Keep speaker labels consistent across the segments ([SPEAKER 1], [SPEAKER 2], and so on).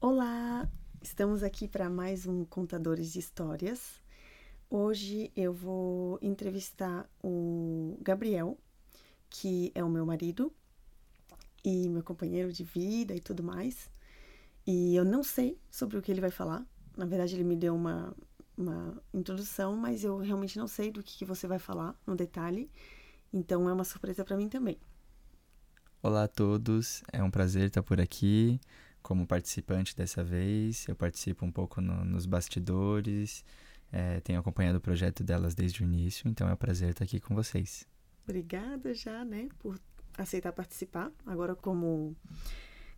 [SPEAKER 1] Olá, estamos aqui para mais um Contadores de Histórias. Hoje eu vou entrevistar o Gabriel, que é o meu marido e meu companheiro de vida e tudo mais. E eu não sei sobre o que ele vai falar. Na verdade, ele me deu uma, uma introdução, mas eu realmente não sei do que, que você vai falar no detalhe. Então é uma surpresa para mim também.
[SPEAKER 2] Olá a todos, é um prazer estar por aqui como participante dessa vez. Eu participo um pouco no, nos bastidores, é, tenho acompanhado o projeto delas desde o início, então é um prazer estar aqui com vocês.
[SPEAKER 1] Obrigada já, né, por aceitar participar, agora como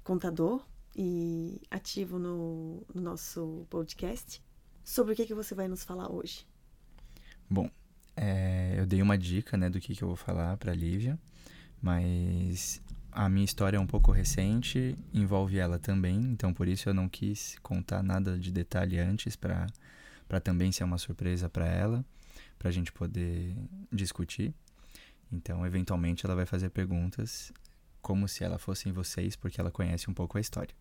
[SPEAKER 1] contador e ativo no, no nosso podcast. Sobre o que, que você vai nos falar hoje?
[SPEAKER 2] Bom, é, eu dei uma dica né, do que, que eu vou falar para a Lívia, mas a minha história é um pouco recente, envolve ela também, então por isso eu não quis contar nada de detalhe antes para também ser uma surpresa para ela, para a gente poder discutir. Então, eventualmente, ela vai fazer perguntas como se ela fossem vocês, porque ela conhece um pouco a história.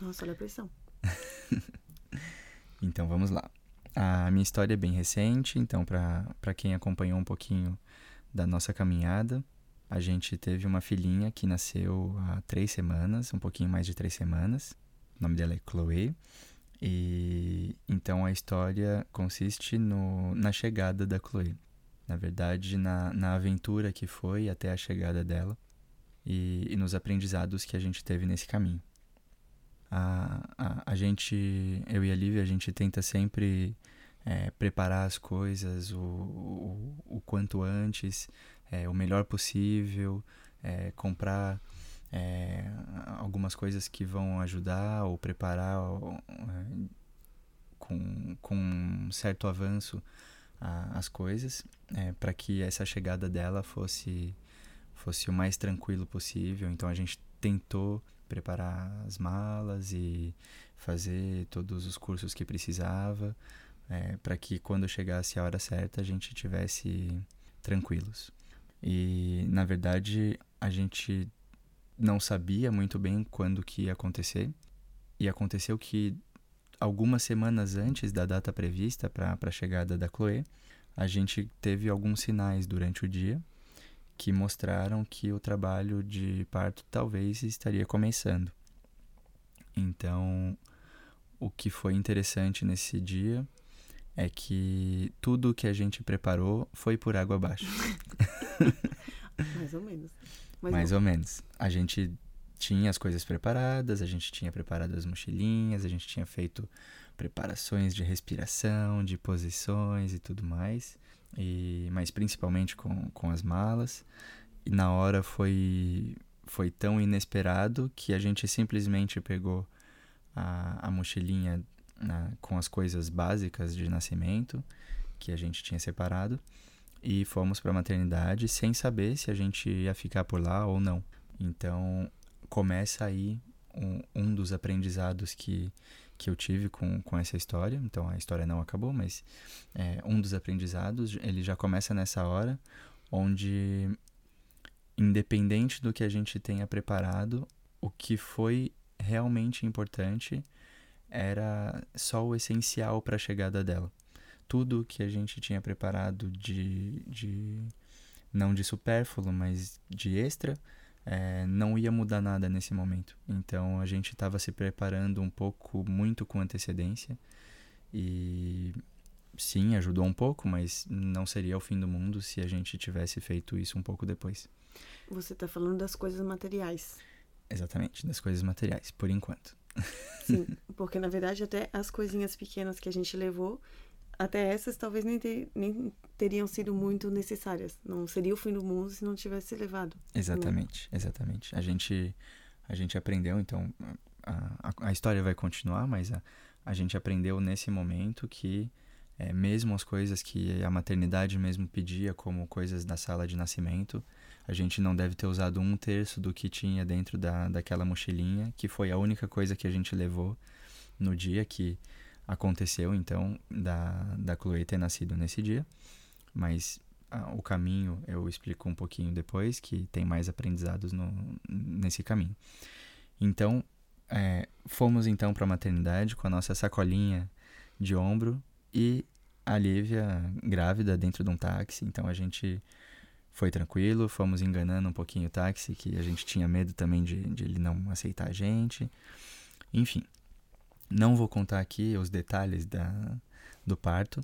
[SPEAKER 1] Nossa, olha a pressão.
[SPEAKER 2] então, vamos lá. A minha história é bem recente, então, para quem acompanhou um pouquinho da nossa caminhada, a gente teve uma filhinha que nasceu há três semanas, um pouquinho mais de três semanas. O nome dela é Chloe. E então a história consiste no, na chegada da Chloe na verdade, na, na aventura que foi até a chegada dela e, e nos aprendizados que a gente teve nesse caminho. A, a, a gente, eu e a Lívia, a gente tenta sempre é, preparar as coisas o, o, o quanto antes, é, o melhor possível, é, comprar é, algumas coisas que vão ajudar ou preparar é, com, com um certo avanço a, as coisas é, para que essa chegada dela fosse fosse o mais tranquilo possível. Então a gente tentou preparar as malas e fazer todos os cursos que precisava é, para que quando chegasse a hora certa a gente tivesse tranquilos. E na verdade a gente não sabia muito bem quando que ia acontecer e aconteceu que algumas semanas antes da data prevista para a chegada da Chloe, a gente teve alguns sinais durante o dia que mostraram que o trabalho de parto talvez estaria começando. Então, o que foi interessante nesse dia é que tudo que a gente preparou foi por água abaixo.
[SPEAKER 1] Mais ou menos.
[SPEAKER 2] Mais ou menos. A gente tinha as coisas preparadas, a gente tinha preparado as mochilinhas, a gente tinha feito preparações de respiração, de posições e tudo mais, e mas principalmente com, com as malas. E na hora foi foi tão inesperado que a gente simplesmente pegou a, a mochilinha na, com as coisas básicas de nascimento que a gente tinha separado e fomos para a maternidade sem saber se a gente ia ficar por lá ou não. Então começa aí um, um dos aprendizados que, que eu tive com, com essa história. Então a história não acabou, mas é, um dos aprendizados ele já começa nessa hora, onde independente do que a gente tenha preparado, o que foi realmente importante era só o essencial para a chegada dela. Tudo que a gente tinha preparado de, de não de supérfluo, mas de extra, é, não ia mudar nada nesse momento. Então a gente estava se preparando um pouco, muito com antecedência. E sim, ajudou um pouco, mas não seria o fim do mundo se a gente tivesse feito isso um pouco depois.
[SPEAKER 1] Você está falando das coisas materiais.
[SPEAKER 2] Exatamente, das coisas materiais, por enquanto.
[SPEAKER 1] Sim, porque na verdade até as coisinhas pequenas que a gente levou até essas talvez nem, ter, nem teriam sido muito necessárias. Não seria o fim do mundo se não tivesse levado.
[SPEAKER 2] Exatamente, né? exatamente. A gente, a gente aprendeu, então, a, a, a história vai continuar, mas a, a gente aprendeu nesse momento que é, mesmo as coisas que a maternidade mesmo pedia, como coisas da sala de nascimento, a gente não deve ter usado um terço do que tinha dentro da, daquela mochilinha, que foi a única coisa que a gente levou no dia que aconteceu então da, da Chloe ter nascido nesse dia, mas o caminho eu explico um pouquinho depois, que tem mais aprendizados no, nesse caminho. Então, é, fomos então para a maternidade com a nossa sacolinha de ombro e a Lívia grávida dentro de um táxi. Então a gente foi tranquilo, fomos enganando um pouquinho o táxi, que a gente tinha medo também de, de ele não aceitar a gente. Enfim, não vou contar aqui os detalhes da, do parto,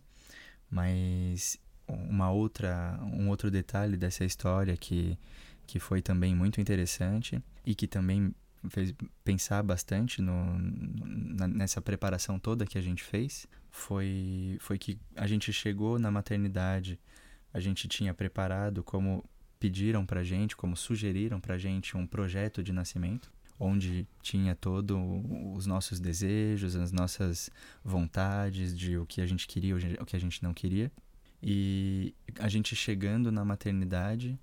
[SPEAKER 2] mas uma outra, um outro detalhe dessa história que, que foi também muito interessante e que também fez pensar bastante no, na, nessa preparação toda que a gente fez foi, foi que a gente chegou na maternidade, a gente tinha preparado como pediram pra gente, como sugeriram pra gente um projeto de nascimento, onde tinha todos os nossos desejos, as nossas vontades de o que a gente queria, o que a gente não queria. E a gente chegando na maternidade,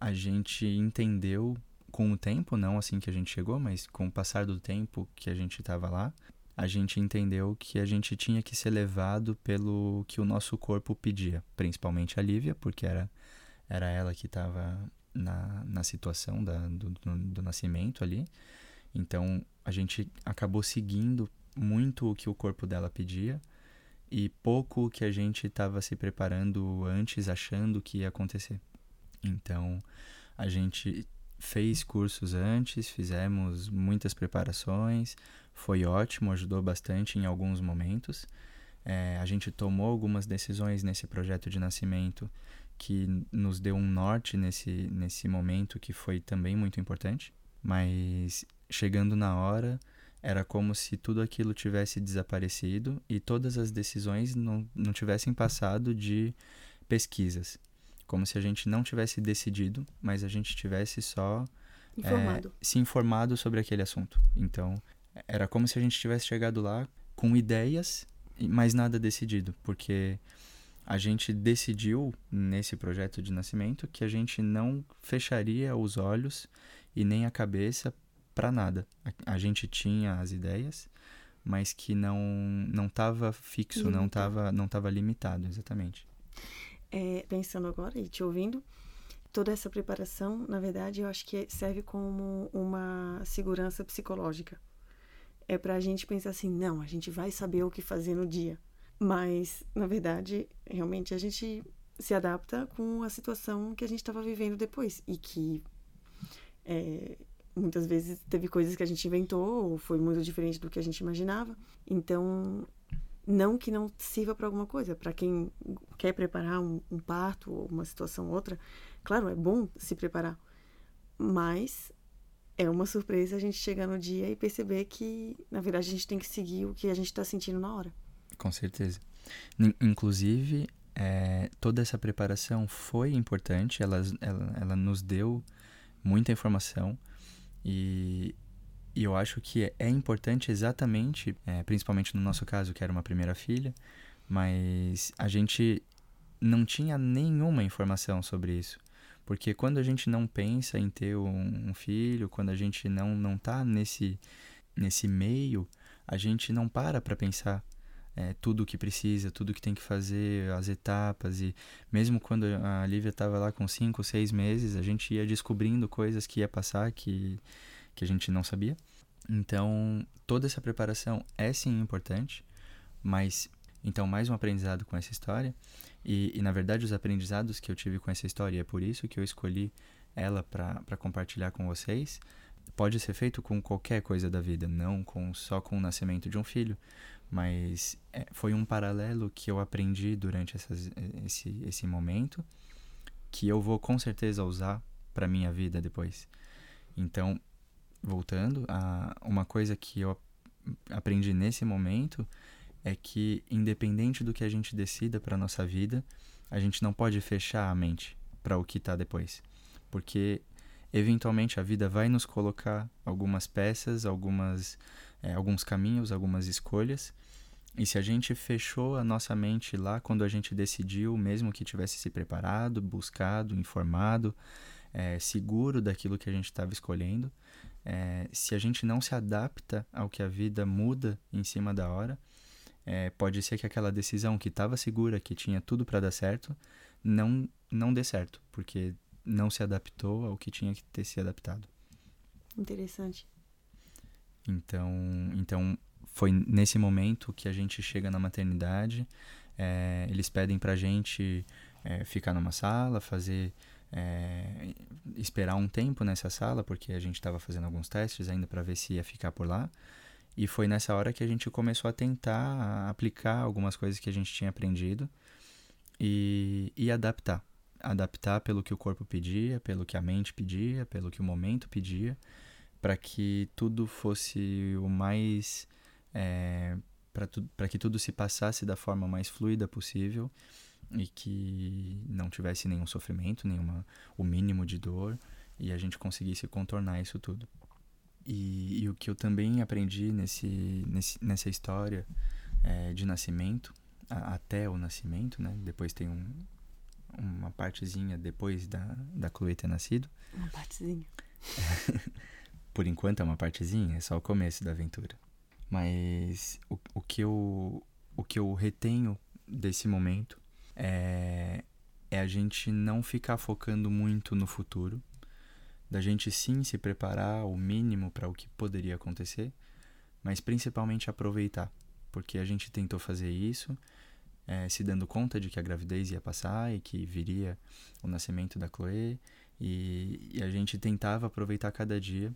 [SPEAKER 2] a gente entendeu com o tempo, não assim que a gente chegou, mas com o passar do tempo que a gente estava lá, a gente entendeu que a gente tinha que ser levado pelo que o nosso corpo pedia, principalmente a Lívia, porque era, era ela que estava na, na situação da, do, do, do nascimento ali. Então a gente acabou seguindo muito o que o corpo dela pedia e pouco o que a gente estava se preparando antes, achando que ia acontecer. Então a gente fez cursos antes, fizemos muitas preparações, foi ótimo, ajudou bastante em alguns momentos. É, a gente tomou algumas decisões nesse projeto de nascimento que nos deu um norte nesse, nesse momento que foi também muito importante, mas chegando na hora era como se tudo aquilo tivesse desaparecido e todas as decisões não, não tivessem passado de pesquisas como se a gente não tivesse decidido, mas a gente tivesse só
[SPEAKER 1] informado.
[SPEAKER 2] É, se informado sobre aquele assunto. Então, era como se a gente tivesse chegado lá com ideias, mas nada decidido, porque a gente decidiu nesse projeto de nascimento que a gente não fecharia os olhos e nem a cabeça para nada. A, a, gente tinha as ideias, mas que não não estava fixo, limitado. não estava não tava limitado, exatamente
[SPEAKER 1] é, pensando agora e te ouvindo, toda essa preparação, na verdade, eu acho que serve como uma segurança psicológica. É para a gente pensar assim, não, a gente vai saber o que fazer no dia. Mas, na verdade, realmente a gente se adapta com a situação que a gente estava vivendo depois. E que é, muitas vezes teve coisas que a gente inventou ou foi muito diferente do que a gente imaginava. Então, não que não sirva para alguma coisa. Para quem quer preparar um, um parto ou uma situação ou outra, claro, é bom se preparar. Mas é uma surpresa a gente chegar no dia e perceber que, na verdade, a gente tem que seguir o que a gente está sentindo na hora.
[SPEAKER 2] Com certeza. Inclusive, é, toda essa preparação foi importante, ela, ela, ela nos deu muita informação e e eu acho que é importante exatamente, é, principalmente no nosso caso, que era uma primeira filha, mas a gente não tinha nenhuma informação sobre isso. Porque quando a gente não pensa em ter um, um filho, quando a gente não, não tá nesse, nesse meio, a gente não para para pensar é, tudo o que precisa, tudo o que tem que fazer, as etapas. E mesmo quando a Lívia estava lá com 5, 6 meses, a gente ia descobrindo coisas que ia passar que que a gente não sabia. Então, toda essa preparação é sim importante, mas então mais um aprendizado com essa história. E, e na verdade, os aprendizados que eu tive com essa história, é por isso que eu escolhi ela para compartilhar com vocês, pode ser feito com qualquer coisa da vida, não com só com o nascimento de um filho, mas é, foi um paralelo que eu aprendi durante essas, esse, esse momento que eu vou com certeza usar para minha vida depois. Então, voltando, a, uma coisa que eu aprendi nesse momento é que, independente do que a gente decida para nossa vida, a gente não pode fechar a mente para o que está depois. Porque, eventualmente, a vida vai nos colocar algumas peças, algumas, é, alguns caminhos, algumas escolhas. E se a gente fechou a nossa mente lá quando a gente decidiu, mesmo que tivesse se preparado, buscado, informado, é, seguro daquilo que a gente estava escolhendo, é, se a gente não se adapta ao que a vida muda em cima da hora, é, pode ser que aquela decisão que estava segura, que tinha tudo para dar certo, não não dê certo, porque não se adaptou ao que tinha que ter se adaptado.
[SPEAKER 1] Interessante.
[SPEAKER 2] Então, então foi nesse momento que a gente chega na maternidade. É, eles pedem pra gente é, ficar numa sala, fazer. É, esperar um tempo nessa sala, porque a gente estava fazendo alguns testes ainda para ver se ia ficar por lá. E foi nessa hora que a gente começou a tentar aplicar algumas coisas que a gente tinha aprendido e, e adaptar. Adaptar pelo que o corpo pedia, pelo que a mente pedia, pelo que o momento pedia, para que tudo fosse o mais. É, para que tudo se passasse da forma mais fluida possível e que não tivesse nenhum sofrimento, nenhuma, o mínimo de dor e a gente conseguisse contornar isso tudo. E, e o que eu também aprendi nesse, nesse, nessa história é, de nascimento, a, até o nascimento, né? Depois tem um, uma partezinha depois da, da Chloe ter nascido.
[SPEAKER 1] Uma partezinha.
[SPEAKER 2] Por enquanto é uma partezinha, é só o começo da aventura. Mas o, o, que, eu, o que eu retenho desse momento é, é a gente não ficar focando muito no futuro, da gente sim se preparar o mínimo para o que poderia acontecer, mas principalmente aproveitar, porque a gente tentou fazer isso, é, se dando conta de que a gravidez ia passar e que viria o nascimento da Chloe, e, e a gente tentava aproveitar cada dia,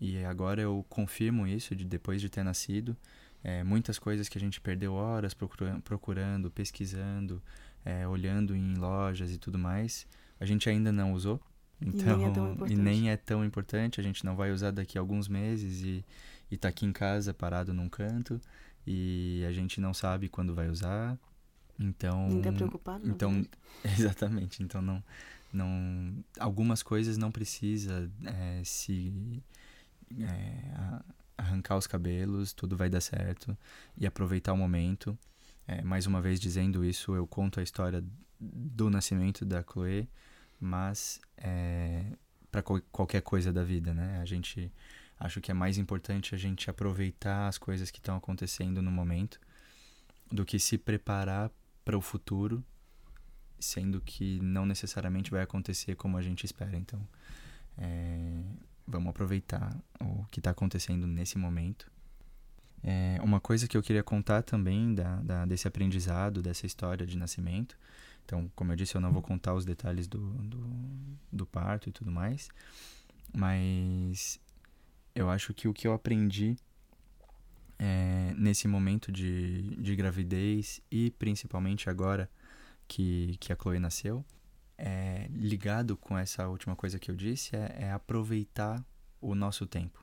[SPEAKER 2] e agora eu confirmo isso de depois de ter nascido, é, muitas coisas que a gente perdeu horas procurando, procurando pesquisando, é, olhando em lojas e tudo mais, a gente ainda não usou então,
[SPEAKER 1] e nem, é e
[SPEAKER 2] nem é tão importante, a gente não vai usar daqui a alguns meses e, e tá aqui em casa parado num canto e a gente não sabe quando vai usar. Então,
[SPEAKER 1] Nem tá preocupado?
[SPEAKER 2] Então, exatamente. Então não não algumas coisas não precisa é, se é, arrancar os cabelos, tudo vai dar certo e aproveitar o momento. É, mais uma vez dizendo isso, eu conto a história do nascimento da Chloe mas é, para qualquer coisa da vida, né? A gente acho que é mais importante a gente aproveitar as coisas que estão acontecendo no momento do que se preparar para o futuro, sendo que não necessariamente vai acontecer como a gente espera. Então, é, vamos aproveitar o que está acontecendo nesse momento. É, uma coisa que eu queria contar também da, da, desse aprendizado, dessa história de nascimento, então, como eu disse, eu não vou contar os detalhes do, do, do parto e tudo mais, mas eu acho que o que eu aprendi é, nesse momento de, de gravidez e principalmente agora que, que a Chloe nasceu, é, ligado com essa última coisa que eu disse, é, é aproveitar o nosso tempo.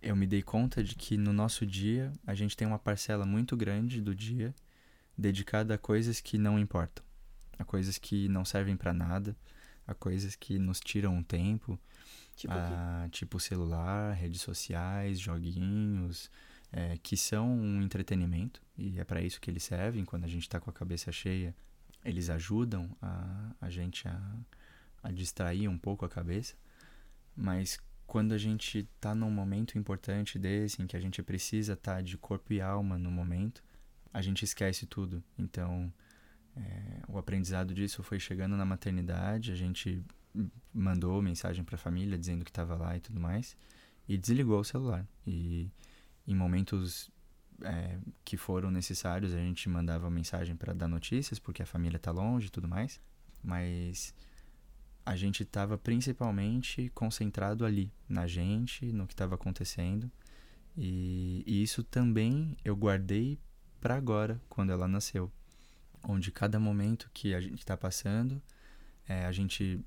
[SPEAKER 2] Eu me dei conta de que no nosso dia a gente tem uma parcela muito grande do dia dedicada a coisas que não importam a coisas que não servem para nada, a coisas que nos tiram um tempo,
[SPEAKER 1] tipo, a,
[SPEAKER 2] tipo celular, redes sociais, joguinhos, é, que são um entretenimento e é para isso que eles servem. Quando a gente está com a cabeça cheia, eles ajudam a, a gente a, a distrair um pouco a cabeça, mas quando a gente está num momento importante desse, em que a gente precisa estar tá de corpo e alma no momento, a gente esquece tudo. Então, é, o aprendizado disso foi chegando na maternidade, a gente mandou mensagem para a família dizendo que estava lá e tudo mais, e desligou o celular. E em momentos é, que foram necessários, a gente mandava mensagem para dar notícias, porque a família está longe e tudo mais, mas a gente estava principalmente concentrado ali, na gente, no que estava acontecendo. E, e, isso também eu guardei para agora, quando ela nasceu onde cada momento que a gente está passando, é, a gente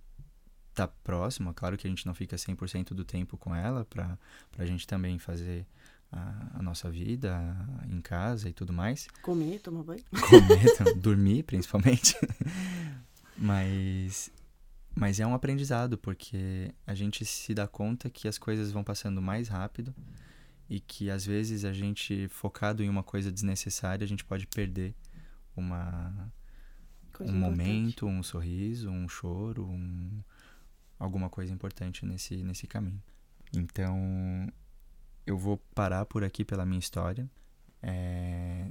[SPEAKER 2] tá próximo, claro que a gente não fica 100% do tempo com ela, para a gente também fazer a, a, nossa vida em casa e tudo mais.
[SPEAKER 1] Comer, tomar banho.
[SPEAKER 2] Comer, dormir principalmente. mas, mas é um aprendizado, porque a gente se dá conta que as coisas vão passando mais rápido e que às vezes a gente, focado em uma coisa desnecessária, a gente pode perder uma coisa um importante. momento, um sorriso, um choro, um, alguma coisa importante nesse, nesse caminho. Então, eu vou parar por aqui pela minha história. É,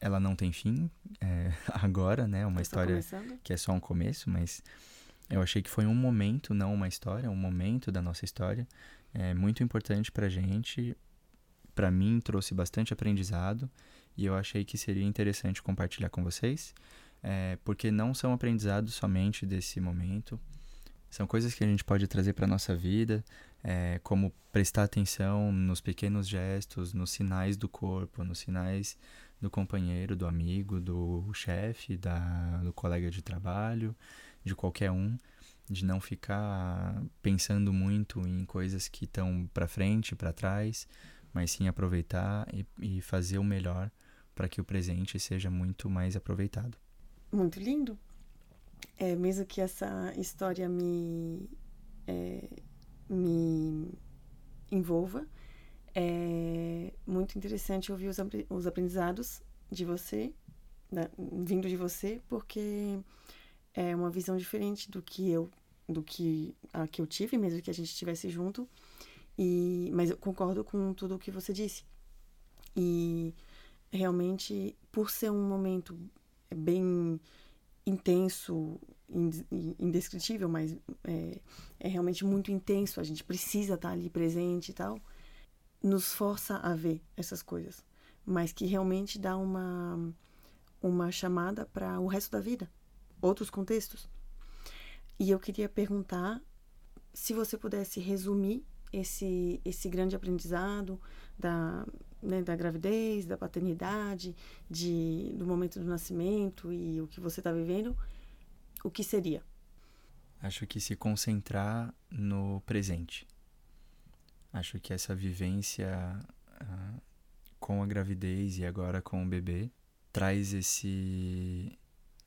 [SPEAKER 2] ela não tem fim é, agora, né? Uma
[SPEAKER 1] Tá só
[SPEAKER 2] história que é só um começo, mas eu achei que foi um momento, não uma história, um momento da nossa história é muito importante pra gente. Pra mim trouxe bastante aprendizado e eu achei que seria interessante compartilhar com vocês, é, porque não são aprendizados somente desse momento, são coisas que a gente pode trazer para nossa vida, é, como prestar atenção nos pequenos gestos, nos sinais do corpo, nos sinais do companheiro, do amigo, do chefe, da, do colega de trabalho, de qualquer um, de não ficar pensando muito em coisas que estão para frente, para trás, mas sim aproveitar e, e fazer o melhor para que o presente seja muito mais aproveitado.
[SPEAKER 1] Muito lindo. É, mesmo que essa história me, é, me envolva, é muito interessante ouvir os, os aprendizados de você, vindo de você, porque é uma visão diferente do que eu, do que a que eu tive, mesmo que a gente estivesse junto. E, mas eu concordo com tudo o que você disse. E realmente, por ser um momento bem intenso, ind- indescritível, mas é, é realmente muito intenso, a gente precisa estar ali presente e tal, nos força a ver essas coisas, mas que realmente dá uma, uma chamada para o resto da vida, outros contextos. E eu queria perguntar se você pudesse resumir esse, esse grande aprendizado da, né, da gravidez, da paternidade, de, do momento do nascimento e o que você está vivendo, o que seria?
[SPEAKER 2] Acho que se concentrar no presente. Acho que essa vivência ah, com a gravidez e agora com o bebê traz esse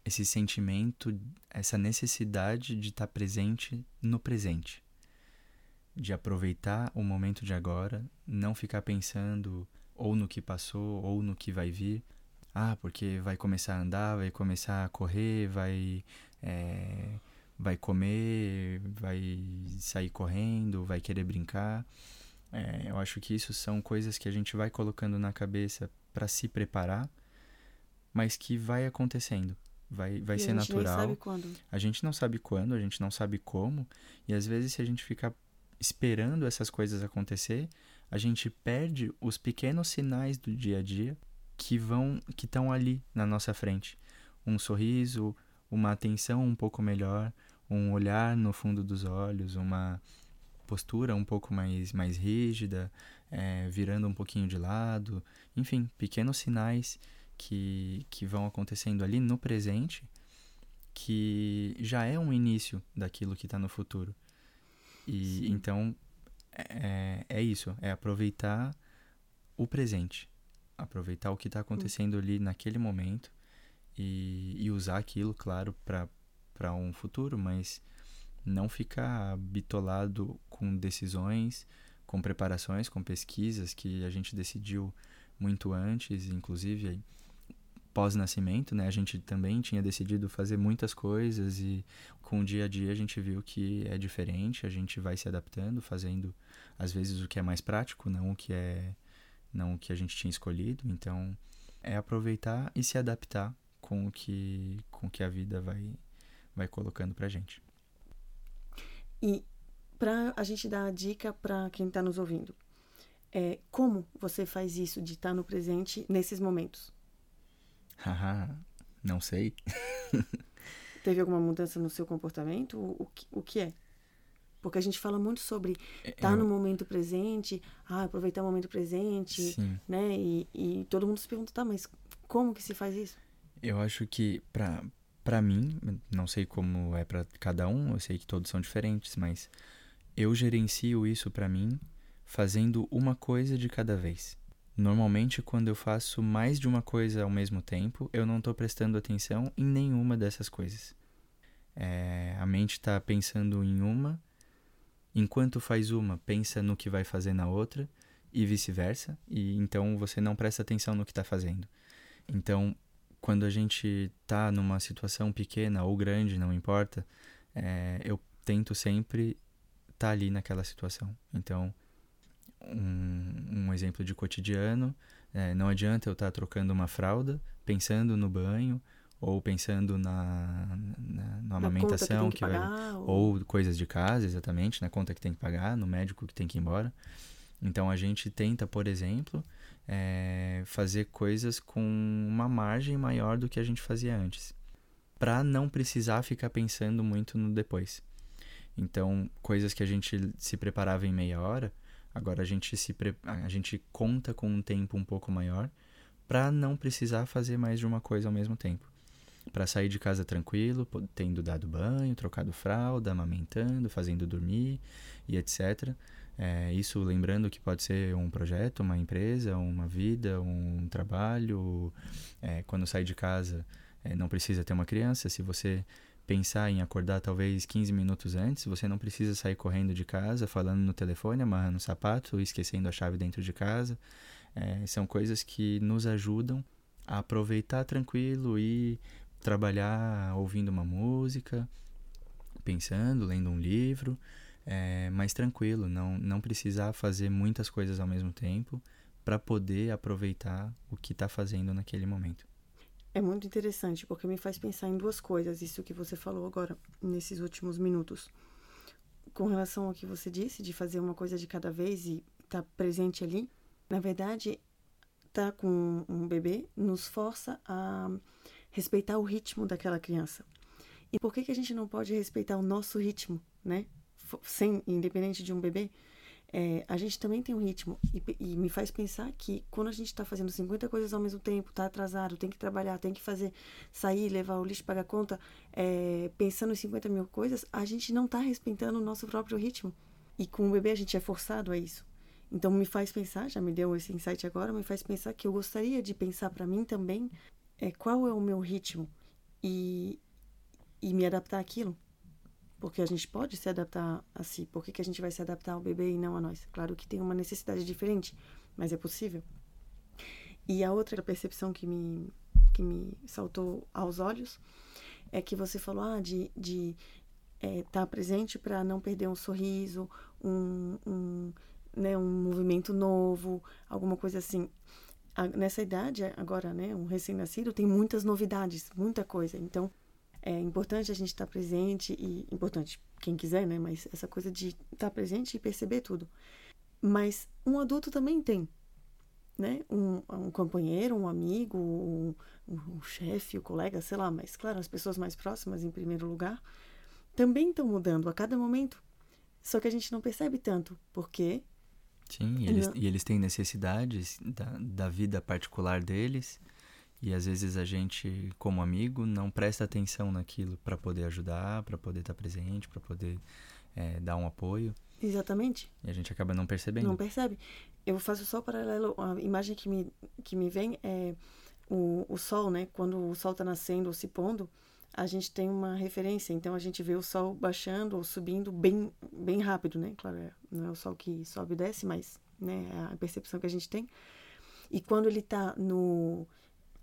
[SPEAKER 2] esse sentimento, essa necessidade de estar presente no presente. De aproveitar o momento de agora, não ficar pensando ou no que passou ou no que vai vir. Ah, porque vai começar a andar, vai começar a correr, vai é, vai comer, vai sair correndo, vai querer brincar. É, eu acho que isso são coisas que a gente vai colocando na cabeça para se preparar, mas que vai acontecendo. Vai, vai
[SPEAKER 1] E
[SPEAKER 2] ser
[SPEAKER 1] a gente
[SPEAKER 2] natural.
[SPEAKER 1] sabe quando.
[SPEAKER 2] A gente não sabe quando, a gente não sabe como, e às vezes se a gente ficar esperando essas coisas acontecer, a gente perde os pequenos sinais do dia a dia que vão que estão ali na nossa frente. Um sorriso, uma atenção um pouco melhor, um olhar no fundo dos olhos, uma postura um pouco mais mais rígida, eh, virando um pouquinho de lado, enfim, pequenos sinais que, que vão acontecendo ali no presente que já é um início daquilo que está no futuro. E
[SPEAKER 1] Sim.
[SPEAKER 2] então é, é isso, é aproveitar o presente, aproveitar o que está acontecendo ali naquele momento e, e usar aquilo, claro, para um futuro, mas não ficar bitolado com decisões, com preparações, com pesquisas que a gente decidiu muito antes, inclusive pós-nascimento, né? A gente também tinha decidido fazer muitas coisas e com o dia a dia a gente viu que é diferente, a gente vai se adaptando, fazendo às vezes o que é mais prático, não o que é não o que a gente tinha escolhido. Então, é aproveitar e se adaptar com o que com o que a vida vai vai colocando pra gente.
[SPEAKER 1] E para a gente dar a dica para quem está nos ouvindo, é, como você faz isso de estar no presente nesses momentos?
[SPEAKER 2] Haha, não sei.
[SPEAKER 1] Teve alguma mudança no seu comportamento? O, o, que- o que é? Porque a gente fala muito sobre estar
[SPEAKER 2] Eu-
[SPEAKER 1] no momento presente, ah, aproveitar o momento presente,
[SPEAKER 2] Sim.
[SPEAKER 1] né? E, e todo mundo se pergunta, tá, mas como que se faz isso?
[SPEAKER 2] Eu acho que pra para mim, não sei como é pra cada um, eu sei que todos são diferentes, mas eu gerencio isso pra mim fazendo uma coisa de cada vez. Normalmente, quando eu faço mais de uma coisa ao mesmo tempo, eu não tô prestando atenção em nenhuma dessas coisas. É, a mente tá pensando em uma, enquanto faz uma, pensa no que vai fazer na outra e vice-versa, e então você não presta atenção no que tá fazendo. Então, quando a gente tá numa situação pequena ou grande, não importa, é, eu tento sempre estar ali naquela situação. Então, um, um exemplo de cotidiano, É, não adianta eu estar tá trocando uma fralda, pensando no banho, ou pensando na, na, na amamentação
[SPEAKER 1] que, que, que pagar,
[SPEAKER 2] vai, ou... ou... coisas de casa, exatamente, na conta que tem que pagar, no médico que tem que ir embora. Então a gente tenta, por exemplo, é, fazer coisas com uma margem maior do que a gente fazia antes, para não precisar ficar pensando muito no depois. Então, coisas que a gente se preparava em meia hora, agora a gente se pre... a gente conta com um tempo um pouco maior para não precisar fazer mais de uma coisa ao mesmo tempo. Para sair de casa tranquilo, tendo dado banho, trocado fralda, amamentando, fazendo dormir e etc. É, isso lembrando que pode ser um projeto, uma empresa, uma vida, um trabalho. É, quando sai de casa, é, não precisa ter uma criança. Se você pensar em acordar talvez 15 minutos antes, você não precisa sair correndo de casa, falando no telefone, amarrando o sapato, esquecendo a chave dentro de casa. É, são coisas que nos ajudam a aproveitar tranquilo e trabalhar ouvindo uma música, pensando, lendo um livro, é, mais tranquilo, não, não precisar fazer muitas coisas ao mesmo tempo para poder aproveitar o que está fazendo naquele momento.
[SPEAKER 1] É muito interessante porque me faz pensar em duas coisas, isso que você falou agora, nesses últimos minutos. Com relação ao que você disse, de fazer uma coisa de cada vez e estar tá presente ali, na verdade, estar tá com um bebê nos força a respeitar o ritmo daquela criança. E por que, que a gente não pode respeitar o nosso ritmo, né? Sem, independente de um bebê, é, a gente também tem um ritmo. E, e, me faz pensar que quando a gente está fazendo 50 coisas ao mesmo tempo, está atrasado, tem que trabalhar, tem que fazer, sair, levar o lixo, pagar conta, é, pensando em 50 mil coisas, a gente não está respeitando o nosso próprio ritmo. E com o bebê a gente é forçado a isso. Então me faz pensar, já me deu esse insight agora, me faz pensar que eu gostaria de pensar para mim também é qual é o meu ritmo e, e me adaptar àquilo. Porque a gente pode se adaptar a si. Por que, que a gente vai se adaptar ao bebê e não a nós? Claro que tem uma necessidade diferente, mas é possível. E a outra percepção que me, que me saltou aos olhos é que você falou ah, de estar de, é, tá presente para não perder um sorriso, um, um, né, um movimento novo, alguma coisa assim nessa idade, agora, né, um recém-nascido tem muitas novidades, muita coisa. Então, é importante a gente estar presente e importante quem quiser, né, mas essa coisa de estar presente e perceber tudo. Mas um adulto também tem, né, um, um companheiro, um amigo, um, um chefe, o um colega, sei lá, mas claro, as pessoas mais próximas em primeiro lugar também estão mudando a cada momento. Só que a gente não percebe tanto, porque
[SPEAKER 2] Sim, e eles, e eles têm necessidades da, da vida particular deles. E às vezes a gente, como amigo, não presta atenção naquilo para poder ajudar, para poder estar tá presente, para poder é, dar um apoio.
[SPEAKER 1] Exatamente.
[SPEAKER 2] E a gente acaba não percebendo.
[SPEAKER 1] Não percebe. Eu faço só o paralelo, a imagem que me, que me vem é o, o sol, né? Quando o sol está nascendo ou se pondo, a gente tem uma referência. Então a gente vê o sol baixando ou subindo bem, bem rápido, né? Claro, é, não é o sol que sobe e desce, mas né, é a percepção que a gente tem. E quando ele está no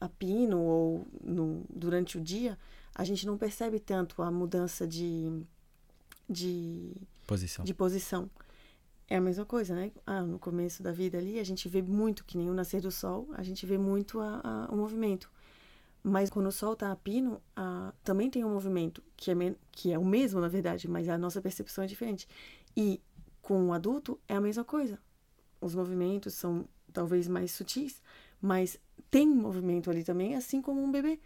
[SPEAKER 1] a pino ou no, durante o dia, a gente não percebe tanto a mudança de, de
[SPEAKER 2] posição.
[SPEAKER 1] De posição. É a mesma coisa, né? Ah, no começo da vida ali, a gente vê muito, que nem o nascer do sol, a gente vê muito a, a, o movimento. Mas quando o sol está a pino, a, também tem um movimento, que é, que é o mesmo, na verdade, mas a nossa percepção é diferente. E com o adulto é a mesma coisa. Os movimentos são talvez mais sutis, mas tem movimento ali também, assim como um bebê.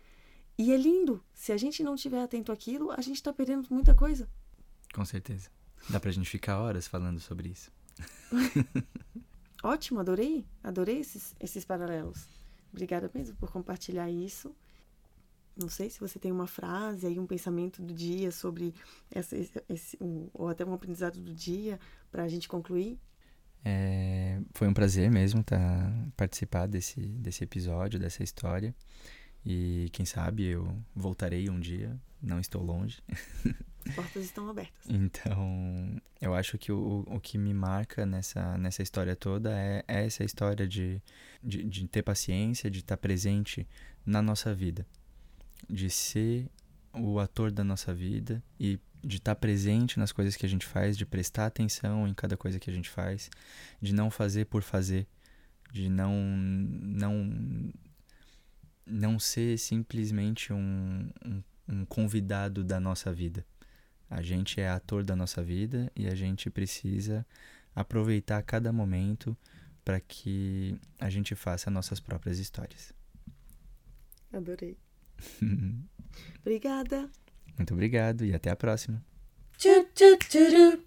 [SPEAKER 1] E é lindo. Se a gente não estiver atento àquilo, a gente está perdendo muita coisa.
[SPEAKER 2] Com certeza. Dá pra gente ficar horas falando sobre isso.
[SPEAKER 1] Ótimo, adorei. Adorei esses, esses paralelos. Obrigada mesmo por compartilhar isso. Não sei se você tem uma frase aí, um pensamento do dia sobre essa, esse, esse um, ou até um aprendizado do dia para a gente concluir.
[SPEAKER 2] É, foi um prazer mesmo tá, participar desse, desse episódio, dessa história. E quem sabe eu voltarei um dia, não estou longe.
[SPEAKER 1] As portas estão abertas.
[SPEAKER 2] então, eu acho que o, o que me marca nessa, nessa história toda é, é essa história de, de, de ter paciência, de estar presente na nossa vida de ser o ator da nossa vida e de estar tá presente nas coisas que a gente faz, de prestar atenção em cada coisa que a gente faz, de não fazer por fazer, de não não não ser simplesmente um, um, um convidado da nossa vida. A gente é ator da nossa vida e a gente precisa aproveitar cada momento para que a gente faça nossas próprias histórias.
[SPEAKER 1] Adorei. Obrigada.
[SPEAKER 2] Muito obrigado e até a próxima.